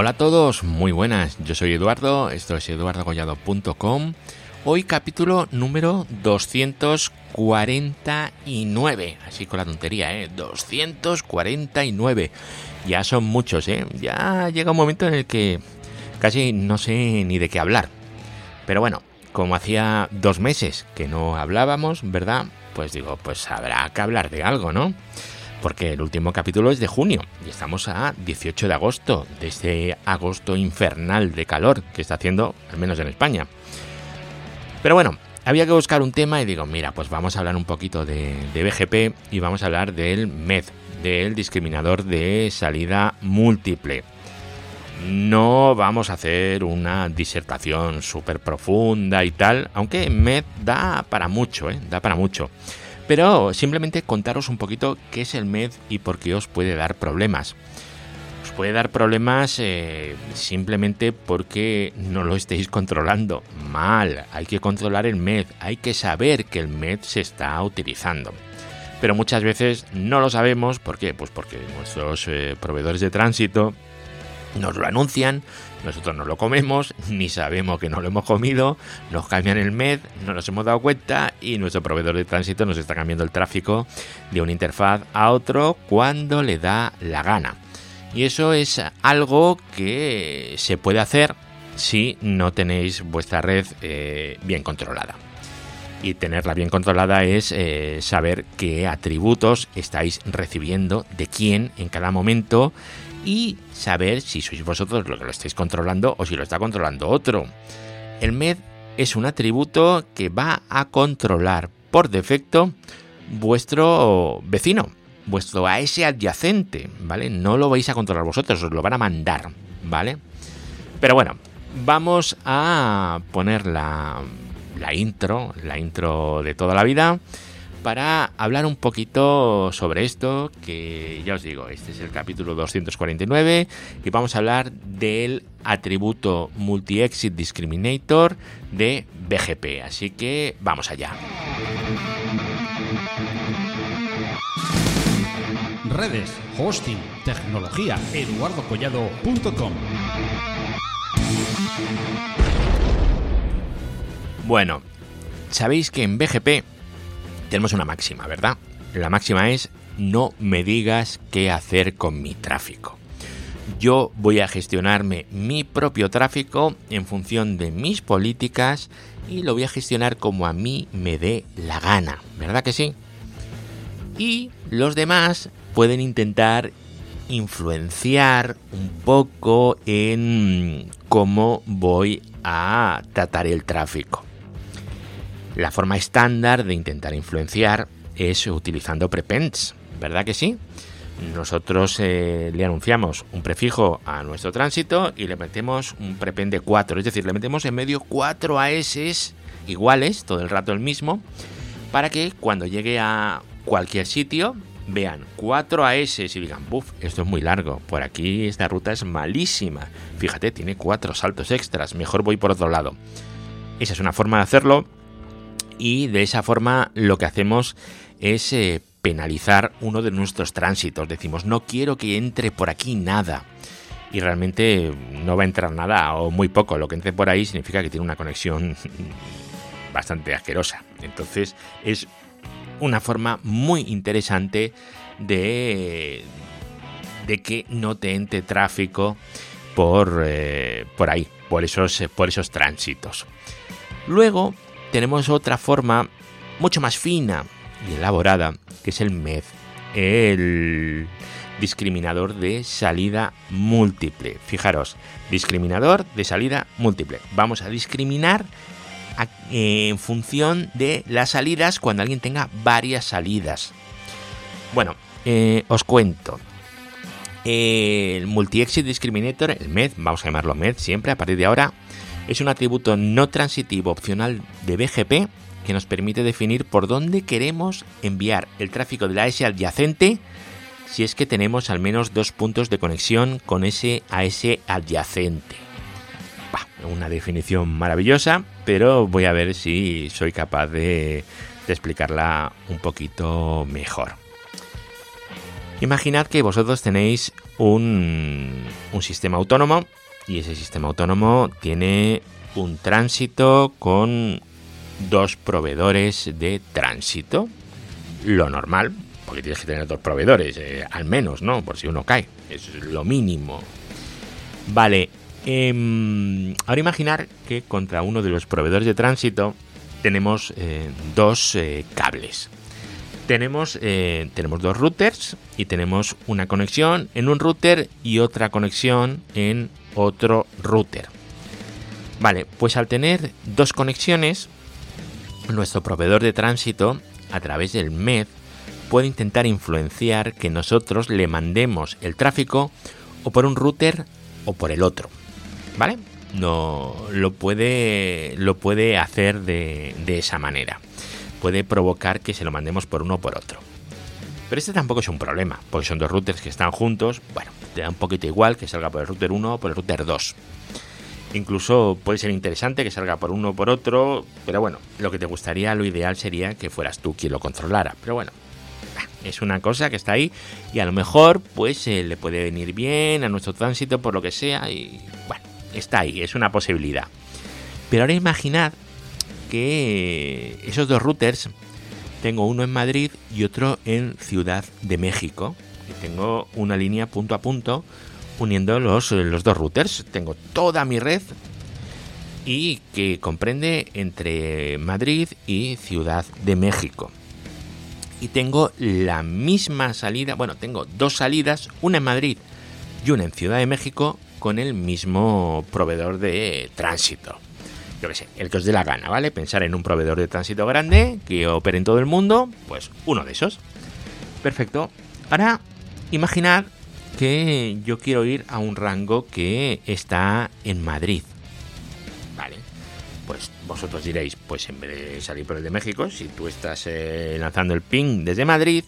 Hola a todos, muy buenas. Yo soy Eduardo, esto es eduardogollado.com. Hoy capítulo número 249. Así con la tontería, ¿eh? 249. Ya son muchos, ¿eh? Ya llega un momento en el que casi no sé ni de qué hablar. Pero bueno, como hacía dos meses que no hablábamos, ¿verdad? Pues digo, pues habrá que hablar de algo, ¿no? Porque el último capítulo es de junio y estamos a 18 de agosto, de ese agosto infernal de calor que está haciendo, al menos en España. Pero bueno, había que buscar un tema y digo, mira, pues vamos a hablar un poquito de, BGP y vamos a hablar del MED, del discriminador de salida múltiple. No vamos a hacer una disertación súper profunda y tal, aunque MED da para mucho, ¿eh? da para mucho. Pero simplemente contaros un poquito qué es el MED y por qué os puede dar problemas. Os puede dar problemas eh, simplemente porque no lo estéis controlando mal. Hay que controlar el MED, hay que saber que el MED se está utilizando. Pero muchas veces no lo sabemos, ¿por qué? Pues porque nuestros eh, proveedores de tránsito nos lo anuncian, nosotros no lo comemos, ni sabemos que no lo hemos comido, nos cambian el MED, no nos hemos dado cuenta y nuestro proveedor de tránsito nos está cambiando el tráfico de una interfaz a otro cuando le da la gana. Y eso es algo que se puede hacer si no tenéis vuestra red eh, bien controlada. Y tenerla bien controlada es eh, saber qué atributos estáis recibiendo, de quién en cada momento y saber si sois vosotros los que lo estáis controlando o si lo está controlando otro. El MED es un atributo que va a controlar por defecto vuestro vecino, vuestro AS adyacente, ¿vale? No lo vais a controlar vosotros, os lo van a mandar, ¿vale? Pero bueno, vamos a poner la, la intro, la intro de toda la vida para hablar un poquito sobre esto, que ya os digo, este es el capítulo 249 y vamos a hablar del atributo Multi-Exit Discriminator de BGP. Así que vamos allá. Redes, hosting, tecnología, eduardocollado.com. Bueno, sabéis que en BGP tenemos una máxima, ¿verdad? La máxima es no me digas qué hacer con mi tráfico. Yo voy a gestionarme mi propio tráfico en función de mis políticas y lo voy a gestionar como a mí me dé la gana, ¿verdad que sí? Y los demás pueden intentar influenciar un poco en cómo voy a tratar el tráfico. La forma estándar de intentar influenciar es utilizando prepends, ¿verdad que sí? Nosotros eh, le anunciamos un prefijo a nuestro tránsito y le metemos un prepend de 4, es decir, le metemos en medio 4 AS iguales, todo el rato el mismo, para que cuando llegue a cualquier sitio vean 4 AS y digan, buf, esto es muy largo, por aquí esta ruta es malísima, fíjate, tiene 4 saltos extras, mejor voy por otro lado. Esa es una forma de hacerlo y de esa forma lo que hacemos es eh, penalizar uno de nuestros tránsitos. Decimos, no quiero que entre por aquí nada. Y realmente no va a entrar nada o muy poco. Lo que entre por ahí significa que tiene una conexión bastante asquerosa. Entonces es una forma muy interesante de, de que no te entre tráfico por, eh, por ahí, por esos, por esos tránsitos. Luego tenemos otra forma mucho más fina y elaborada, que es el MED, el discriminador de salida múltiple. Fijaros, discriminador de salida múltiple. Vamos a discriminar en función de las salidas cuando alguien tenga varias salidas. Bueno, eh, os cuento. El Multi-Exit Discriminator, el MED, vamos a llamarlo MED siempre a partir de ahora, es un atributo no transitivo opcional de BGP que nos permite definir por dónde queremos enviar el tráfico de la AS adyacente si es que tenemos al menos dos puntos de conexión con ese AS adyacente. una definición maravillosa, pero voy a ver si soy capaz de, explicarla un poquito mejor. Imaginad que vosotros tenéis un sistema autónomo y ese sistema autónomo tiene un tránsito con dos proveedores de tránsito. Lo normal, porque tienes que tener dos proveedores, eh, al menos, ¿no? Por si uno cae. Es lo mínimo. Vale. Em, ahora imaginar que contra uno de los proveedores de tránsito tenemos eh, dos eh, cables. Tenemos, tenemos dos routers y tenemos una conexión en un router y otra conexión en otro router. Vale, pues al tener dos conexiones, nuestro proveedor de tránsito, a través del MED, puede intentar influenciar que nosotros le mandemos el tráfico o por un router o por el otro. ¿Vale? No lo puede, lo puede hacer de, de esa manera. Puede provocar que se lo mandemos por uno o por otro. Pero este tampoco es un problema, porque son dos routers que están juntos. Bueno, da un poquito igual que salga por el router 1 o por el router 2. Incluso puede ser interesante que salga por uno o por otro, pero bueno, lo que te gustaría, lo ideal sería que fueras tú quien lo controlara. Pero bueno, es una cosa que está ahí y a lo mejor pues eh, le puede venir bien a nuestro tránsito por lo que sea y bueno, está ahí, es una posibilidad. Pero ahora imaginad que esos dos routers, tengo uno en Madrid y otro en Ciudad de México. Tengo una línea punto a punto uniendo los, los dos routers. Tengo toda mi red y que comprende entre Madrid y Ciudad de México. Y tengo la misma salida, bueno, tengo dos salidas, una en Madrid y una en Ciudad de México con el mismo proveedor de tránsito. Yo qué sé, el que os dé la gana, ¿vale? Pensar en un proveedor de tránsito grande que opere en todo el mundo, pues uno de esos. Perfecto. Ahora, imaginad que yo quiero ir a un rango que está en Madrid. Vale. Pues vosotros diréis, pues en vez de salir por el de México, si tú estás eh, lanzando el ping desde Madrid,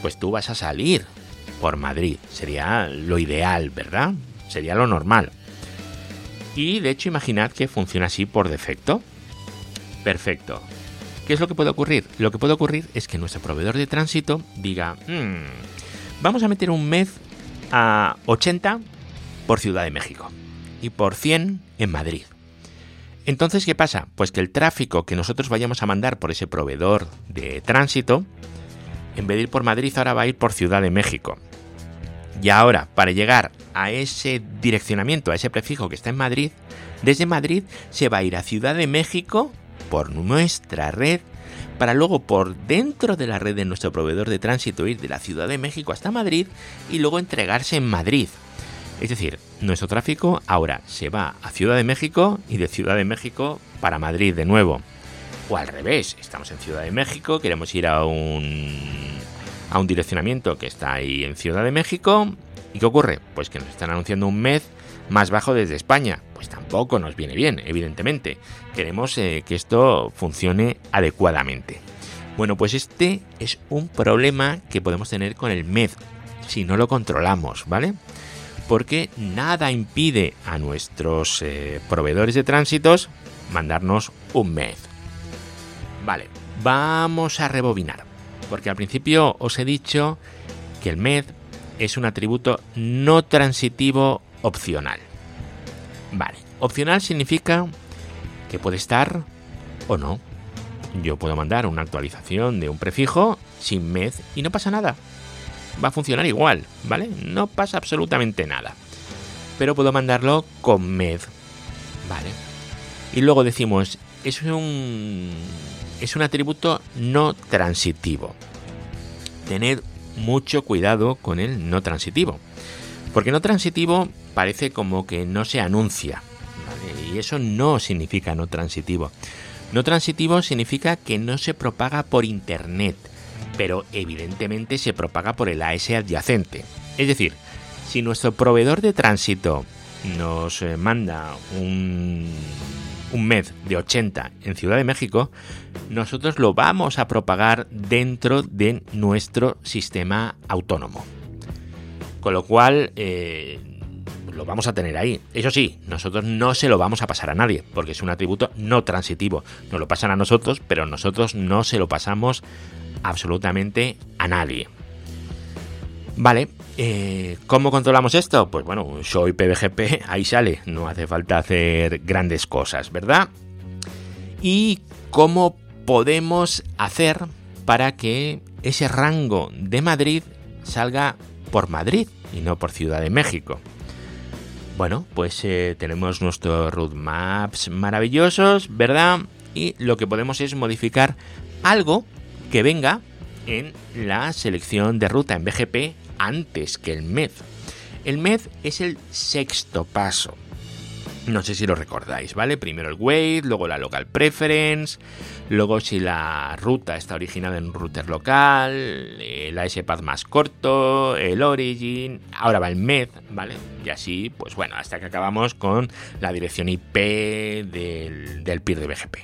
pues tú vas a salir por Madrid. Sería lo ideal, ¿verdad? Sería lo normal. Y de hecho imaginad que funciona así por defecto. Perfecto. ¿Qué es lo que puede ocurrir? Lo que puede ocurrir es que nuestro proveedor de tránsito diga, hmm, vamos a meter un MED a 80 por Ciudad de México y por 100 en Madrid. Entonces, ¿qué pasa? Pues que el tráfico que nosotros vayamos a mandar por ese proveedor de tránsito, en vez de ir por Madrid, ahora va a ir por Ciudad de México. Y ahora, para llegar a ese direccionamiento, a ese prefijo que está en Madrid, desde Madrid se va a ir a Ciudad de México por nuestra red para luego por dentro de la red de nuestro proveedor de tránsito ir de la Ciudad de México hasta Madrid y luego entregarse en Madrid. Es decir, nuestro tráfico ahora se va a Ciudad de México y de Ciudad de México para Madrid de nuevo. O al revés, estamos en Ciudad de México, queremos ir a un, a un direccionamiento que está ahí en Ciudad de México. ¿Y qué ocurre? Pues que nos están anunciando un mes más bajo desde España. Pues tampoco nos viene bien, evidentemente. Queremos eh, que esto funcione adecuadamente. Bueno, pues este es un problema que podemos tener con el MED si no lo controlamos, ¿vale? Porque nada impide a nuestros eh, proveedores de tránsitos mandarnos un MED. Vale, vamos a rebobinar. Porque al principio os he dicho que el MED es un atributo no transitivo opcional. Vale, opcional significa que puede estar o no. Yo puedo mandar una actualización de un prefijo sin med y no pasa nada. Va a funcionar igual, ¿vale? No pasa absolutamente nada. Pero puedo mandarlo con med, ¿vale? Y luego decimos, es un, es un atributo no transitivo. Tened mucho cuidado con el no transitivo. Porque no transitivo parece como que no se anuncia. Y eso no significa no transitivo. No transitivo significa que no se propaga por Internet, pero evidentemente se propaga por el AS adyacente. Es decir, si nuestro proveedor de tránsito nos eh, manda un, un MED de 80 en Ciudad de México, nosotros lo vamos a propagar dentro de nuestro sistema autónomo. Con lo cual, eh, lo vamos a tener ahí. Eso sí, nosotros no se lo vamos a pasar a nadie, porque es un atributo no transitivo. Nos lo pasan a nosotros, pero nosotros no se lo pasamos absolutamente a nadie. Vale, eh, ¿cómo controlamos esto? Pues bueno, soy PBGP, ahí sale, no hace falta hacer grandes cosas, ¿verdad? ¿Y cómo podemos hacer para que ese rango de Madrid salga por Madrid y no por Ciudad de México? Bueno, pues eh, tenemos nuestros roadmaps maravillosos, ¿verdad? Y lo que podemos es modificar algo que venga en la selección de ruta en BGP antes que el MED. El MED es el sexto paso. No sé si lo recordáis, ¿vale? Primero el wait, luego la local preference, luego si la ruta está originada en un router local, el ASPath más corto, el origin, ahora va el MED, ¿vale? Y así, pues bueno, hasta que acabamos con la dirección IP del, del peer de BGP.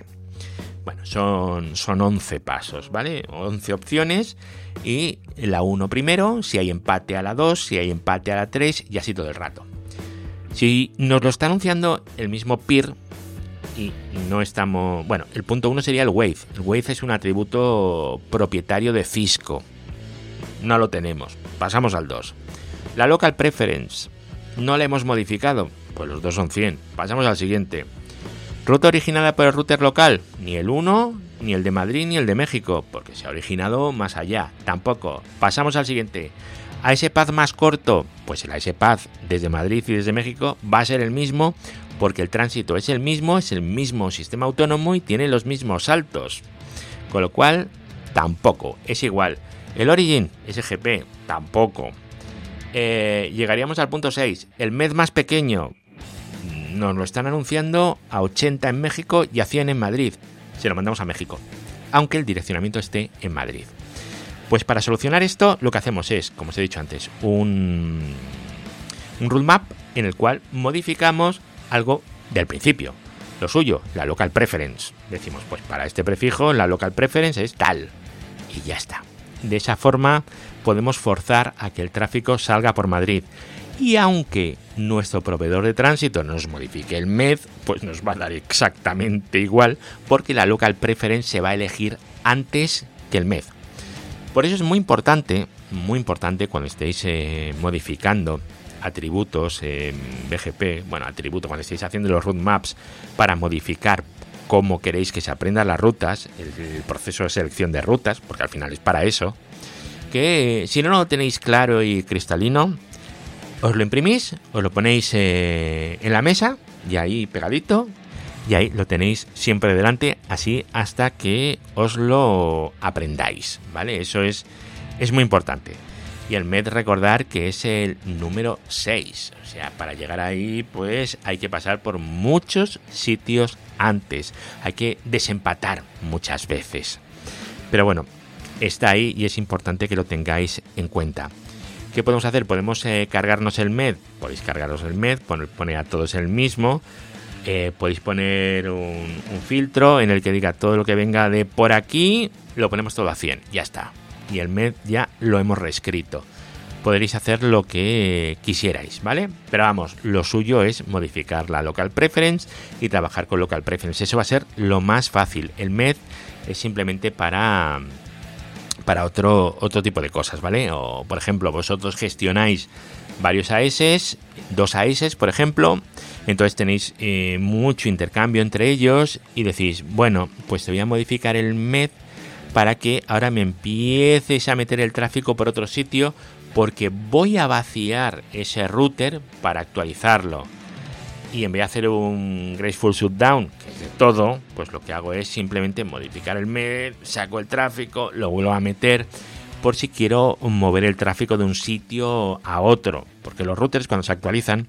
Bueno, son, son 11 pasos, ¿vale? 11 opciones y la 1 primero, si hay empate a la 2, si hay empate a la 3 y así todo el rato. Si nos lo está anunciando el mismo peer y no estamos... Bueno, el punto 1 sería el wave. El wave es un atributo propietario de Cisco. No lo tenemos. Pasamos al 2. La local preference. No la hemos modificado. Pues los dos son 100. Pasamos al siguiente. Ruta originada por el router local, ni el 1, ni el de Madrid, ni el de México, porque se ha originado más allá, tampoco. Pasamos al siguiente. A ese path más corto, pues el path desde Madrid y desde México va a ser el mismo, porque el tránsito es el mismo, es el mismo sistema autónomo y tiene los mismos saltos. Con lo cual, tampoco, es igual. El Origin, SGP, tampoco. Eh, llegaríamos al punto 6. El MED más pequeño, nos lo están anunciando a 80 en México y a 100 en Madrid. Se lo mandamos a México, aunque el direccionamiento esté en Madrid. Pues para solucionar esto, lo que hacemos es, como os he dicho antes, un, un roadmap en el cual modificamos algo del principio. Lo suyo, la local preference. Decimos, pues para este prefijo, la local preference es tal. Y ya está. De esa forma podemos forzar a que el tráfico salga por Madrid. Y aunque nuestro proveedor de tránsito nos modifique el MED, pues nos va a dar exactamente igual porque la local preference se va a elegir antes que el MED. Por eso es muy importante, muy importante cuando estéis eh, modificando atributos en BGP, bueno, atributos cuando estéis haciendo los roadmaps para modificar cómo queréis que se aprendan las rutas, el proceso de selección de rutas, porque al final es para eso, que si no lo tenéis claro y cristalino, os lo imprimís, os lo ponéis eh, en la mesa y ahí pegadito y ahí lo tenéis siempre delante así hasta que os lo aprendáis, ¿vale? Eso es, es muy importante. Y el MED recordar que es el número 6. O sea, para llegar ahí pues hay que pasar por muchos sitios antes. Hay que desempatar muchas veces. Pero bueno, está ahí y es importante que lo tengáis en cuenta. ¿Qué podemos hacer? Podemos eh, cargarnos el MED. Podéis cargaros el MED, poner, a todos el mismo. Eh, podéis poner un, filtro en el que diga todo lo que venga de por aquí, lo ponemos todo a 100. Ya está. Y el MED ya lo hemos reescrito. Podréis hacer lo que quisierais, ¿vale? Pero vamos, lo suyo es modificar la local preference y trabajar con local preference. Eso va a ser lo más fácil. El MED es simplemente para para otro, otro tipo de cosas, ¿vale? O, por ejemplo, vosotros gestionáis varios AS, dos AS, por ejemplo, entonces tenéis eh, mucho intercambio entre ellos y decís, bueno, pues te voy a modificar el MED para que ahora me empieces a meter el tráfico por otro sitio porque voy a vaciar ese router para actualizarlo y en vez de hacer un graceful shutdown, todo, pues lo que hago es simplemente modificar el MED, saco el tráfico, lo vuelvo a meter por si quiero mover el tráfico de un sitio a otro, porque los routers cuando se actualizan,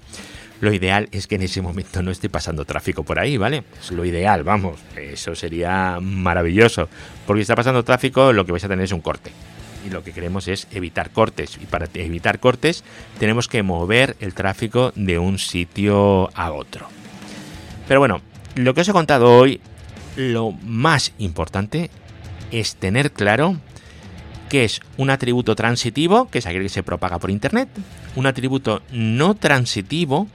lo ideal es que en ese momento no esté pasando tráfico por ahí, ¿vale? Es lo ideal, vamos, eso sería maravilloso, porque si está pasando tráfico lo que vais a tener es un corte y lo que queremos es evitar cortes. Y para evitar cortes tenemos que mover el tráfico de un sitio a otro. Pero bueno, lo que os he contado hoy, lo más importante es tener claro que es un atributo transitivo, que es aquel que se propaga por Internet, un atributo no transitivo,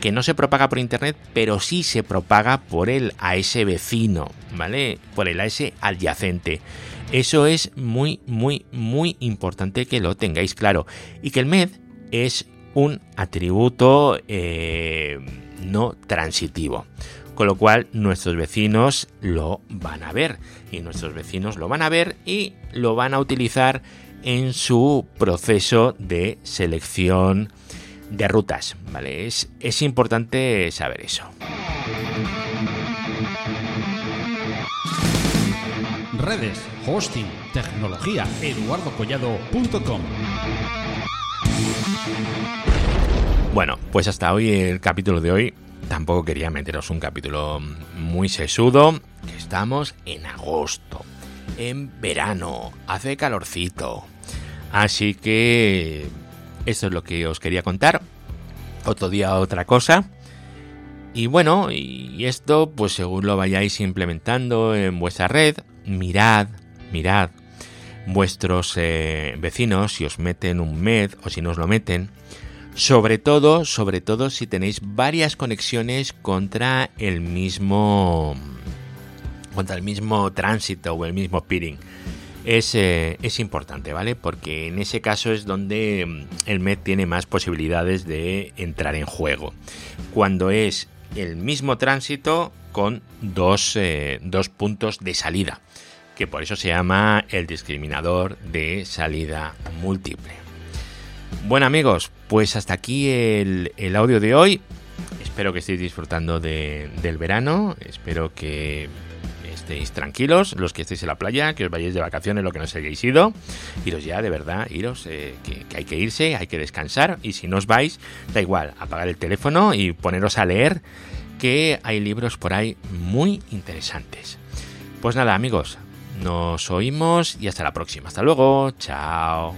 que no se propaga por internet, pero sí se propaga por el a ese vecino, ¿vale? Por el a ese adyacente. Eso es muy, muy, muy importante que lo tengáis claro. Y que el MED es un atributo eh, no transitivo. Con lo cual nuestros vecinos lo van a ver. Y nuestros vecinos lo van a ver y lo van a utilizar en su proceso de selección de rutas. ¿vale? Es, es importante saber eso. Redes, hosting, tecnología, eduardocollado.com. Bueno, pues hasta hoy el capítulo de hoy. Tampoco quería meteros un capítulo muy sesudo. Estamos en agosto, en verano, hace calorcito. Así que esto es lo que os quería contar. Otro día otra cosa. Y bueno, y esto pues según lo vayáis implementando en vuestra red, mirad, mirad vuestros eh, vecinos si os meten un MED o si no os lo meten. Sobre todo, sobre todo si tenéis varias conexiones contra el mismo contra el mismo tránsito o el mismo peering. Es, eh, es, importante, ¿vale? Porque en ese caso es donde mm, el MED tiene más posibilidades de entrar en juego. Cuando es el mismo tránsito con dos, eh, dos puntos de salida, que por eso se llama el discriminador de salida múltiple. Bueno amigos, pues hasta aquí el, audio de hoy. Espero que estéis disfrutando de, del verano. Espero que estéis tranquilos, los que estéis en la playa, que os vayáis de vacaciones, lo que no os hayáis ido, iros ya, de verdad, iros, eh, que, que, hay que irse, hay que descansar, y si no os vais, da igual, apagar el teléfono y poneros a leer, que hay libros por ahí muy interesantes. Pues nada, amigos, nos oímos y hasta la próxima. Hasta luego, chao.